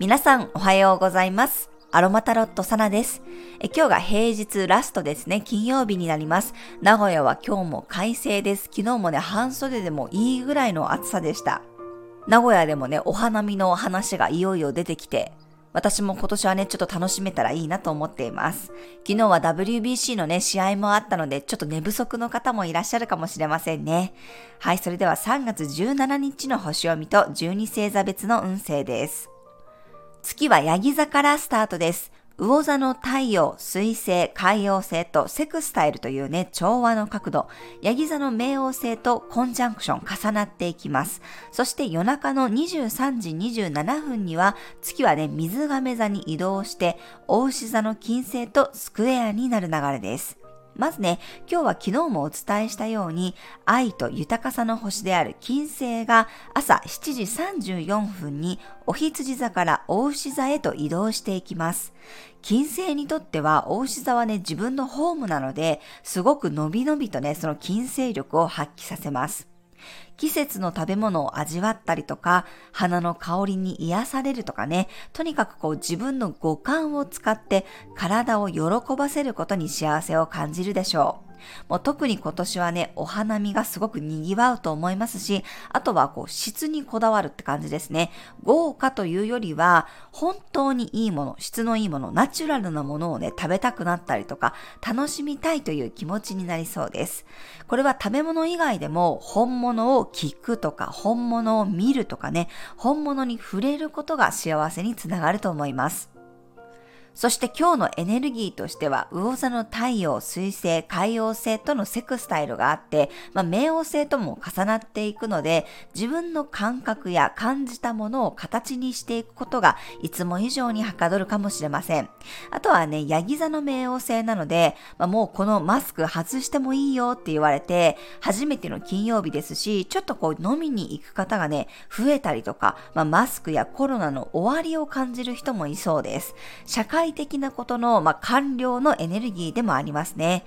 皆さんおはようございます。アロマタロットサナです。え今日が平日ラストですね。金曜日になります。名古屋は今日も快晴です。昨日もね、半袖でもいいぐらいの暑さでした。名古屋でもね、お花見の話がいよいよ出てきて、私も今年はね、ちょっと楽しめたらいいなと思っています。昨日は WBC のね、試合もあったので、ちょっと寝不足の方もいらっしゃるかもしれませんね。はい、それでは3月17日の星読みと12星座別の運勢です。月はヤギ座からスタートです。魚座の太陽、水星、海洋星とセクスタイルというね、調和の角度、ヤギ座の冥王星とコンジャンクション重なっていきます。そして夜中の23時27分には月はね、水亀座に移動して、大牛座の金星とスクエアになる流れです。まずね、今日は昨日もお伝えしたように、愛と豊かさの星である金星が朝7時34分にお羊座から大牛座へと移動していきます。金星にとっては大牛座はね、自分のホームなので、すごく伸び伸びとね、その金星力を発揮させます。季節の食べ物を味わったりとか、花の香りに癒されるとかね、とにかくこう自分の五感を使って体を喜ばせることに幸せを感じるでしょう。もう特に今年はね、お花見がすごく賑わうと思いますし、あとはこう質にこだわるって感じですね。豪華というよりは、本当にいいもの、質のいいもの、ナチュラルなものをね、食べたくなったりとか、楽しみたいという気持ちになりそうです。これは食べ物以外でも、本物を聞くとか、本物を見るとかね、本物に触れることが幸せにつながると思います。そして今日のエネルギーとしては、魚座の太陽、水星、海洋星とのセクスタイルがあって、まあ、冥王星とも重なっていくので、自分の感覚や感じたものを形にしていくことが、いつも以上にはかどるかもしれません。あとはね、ヤギ座の冥王星なので、まあ、もうこのマスク外してもいいよって言われて、初めての金曜日ですし、ちょっとこう飲みに行く方がね、増えたりとか、まあ、マスクやコロナの終わりを感じる人もいそうです。社会体的なことの、まあ、完了のエネルギーでもありますね。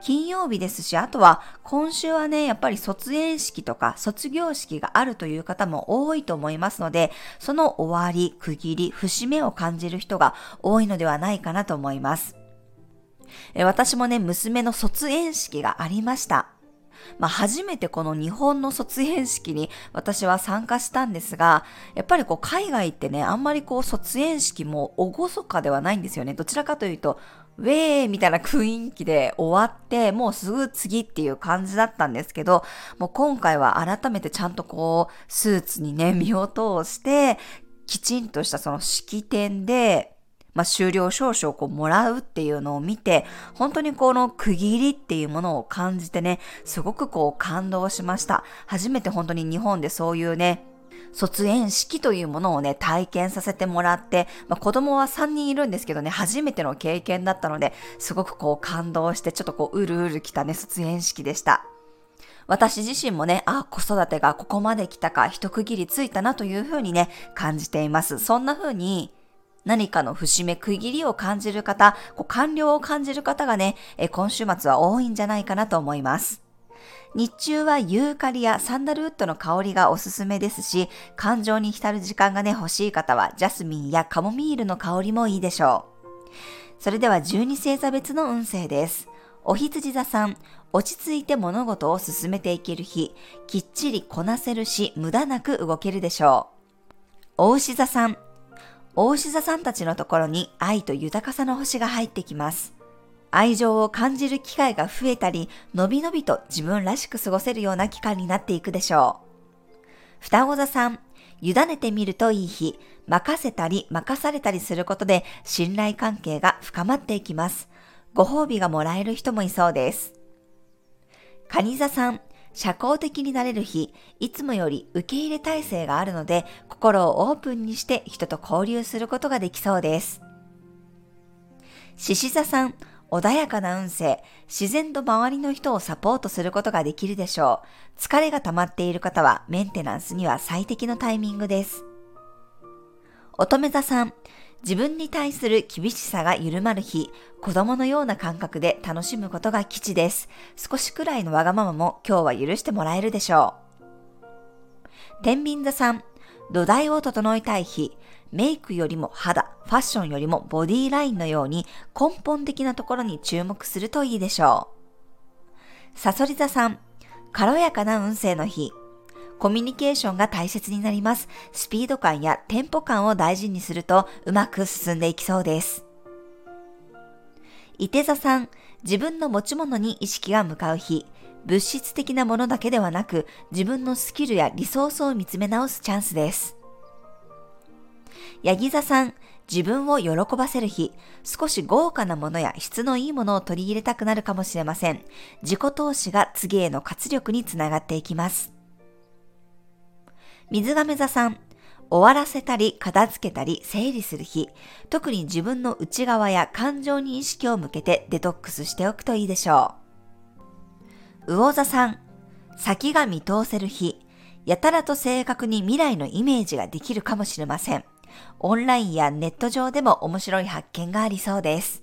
金曜日ですし、あとは今週はね、やっぱり卒園式とか卒業式があるという方も多いと思いますので、その終わり、区切り、節目を感じる人が多いのではないかなと思います。私もね、娘の卒園式がありました。まあ、初めてこの日本の卒園式に私は参加したんですが、やっぱりこう海外ってね、あんまりこう卒園式も厳かではないんですよね。どちらかというと、ウェーみたいな雰囲気で終わって、もうすぐ次っていう感じだったんですけど、もう今回は改めてちゃんとこう、スーツにね、身を通して、きちんとしたその式典で、まあ、終了証書をこうもらうっていうのを見て、本当にこの区切りっていうものを感じてね、すごくこう感動しました。初めて本当に日本でそういうね、卒園式というものをね、体験させてもらって、まあ、子供は3人いるんですけどね、初めての経験だったので、すごくこう感動して、ちょっとこう、うるうる来たね、卒園式でした。私自身もね、あ、子育てがここまで来たか、一区切りついたなというふうにね、感じています。そんな風に、何かの節目区切りを感じる方、こう完了を感じる方がね、え今週末は多いんじゃないかなと思います。日中はユーカリやサンダルウッドの香りがおすすめですし、感情に浸る時間がね、欲しい方はジャスミンやカモミールの香りもいいでしょう。それでは12星座別の運勢です。お羊座さん、落ち着いて物事を進めていける日、きっちりこなせるし、無駄なく動けるでしょう。お牛座さん、大牛座さんたちのところに愛と豊かさの星が入ってきます。愛情を感じる機会が増えたり、のびのびと自分らしく過ごせるような期間になっていくでしょう。双子座さん、委ねてみるといい日、任せたり任されたりすることで信頼関係が深まっていきます。ご褒美がもらえる人もいそうです。蟹座さん、社交的になれる日、いつもより受け入れ体制があるので、心をオープンにして人と交流することができそうです。獅子座さん、穏やかな運勢、自然と周りの人をサポートすることができるでしょう。疲れが溜まっている方はメンテナンスには最適のタイミングです。乙女座さん、自分に対する厳しさが緩まる日、子供のような感覚で楽しむことが基地です。少しくらいのわがままも今日は許してもらえるでしょう。天秤座さん、土台を整えたい日、メイクよりも肌、ファッションよりもボディラインのように根本的なところに注目するといいでしょう。サソリ座さん、軽やかな運勢の日、コミュニケーションが大切になります。スピード感やテンポ感を大事にするとうまく進んでいきそうです。伊手座さん、自分の持ち物に意識が向かう日、物質的なものだけではなく、自分のスキルやリソースを見つめ直すチャンスです。ヤギ座さん、自分を喜ばせる日、少し豪華なものや質のいいものを取り入れたくなるかもしれません。自己投資が次への活力につながっていきます。水亀座さん、終わらせたり片付けたり整理する日、特に自分の内側や感情に意識を向けてデトックスしておくといいでしょう。魚座さん、先が見通せる日、やたらと正確に未来のイメージができるかもしれません。オンラインやネット上でも面白い発見がありそうです。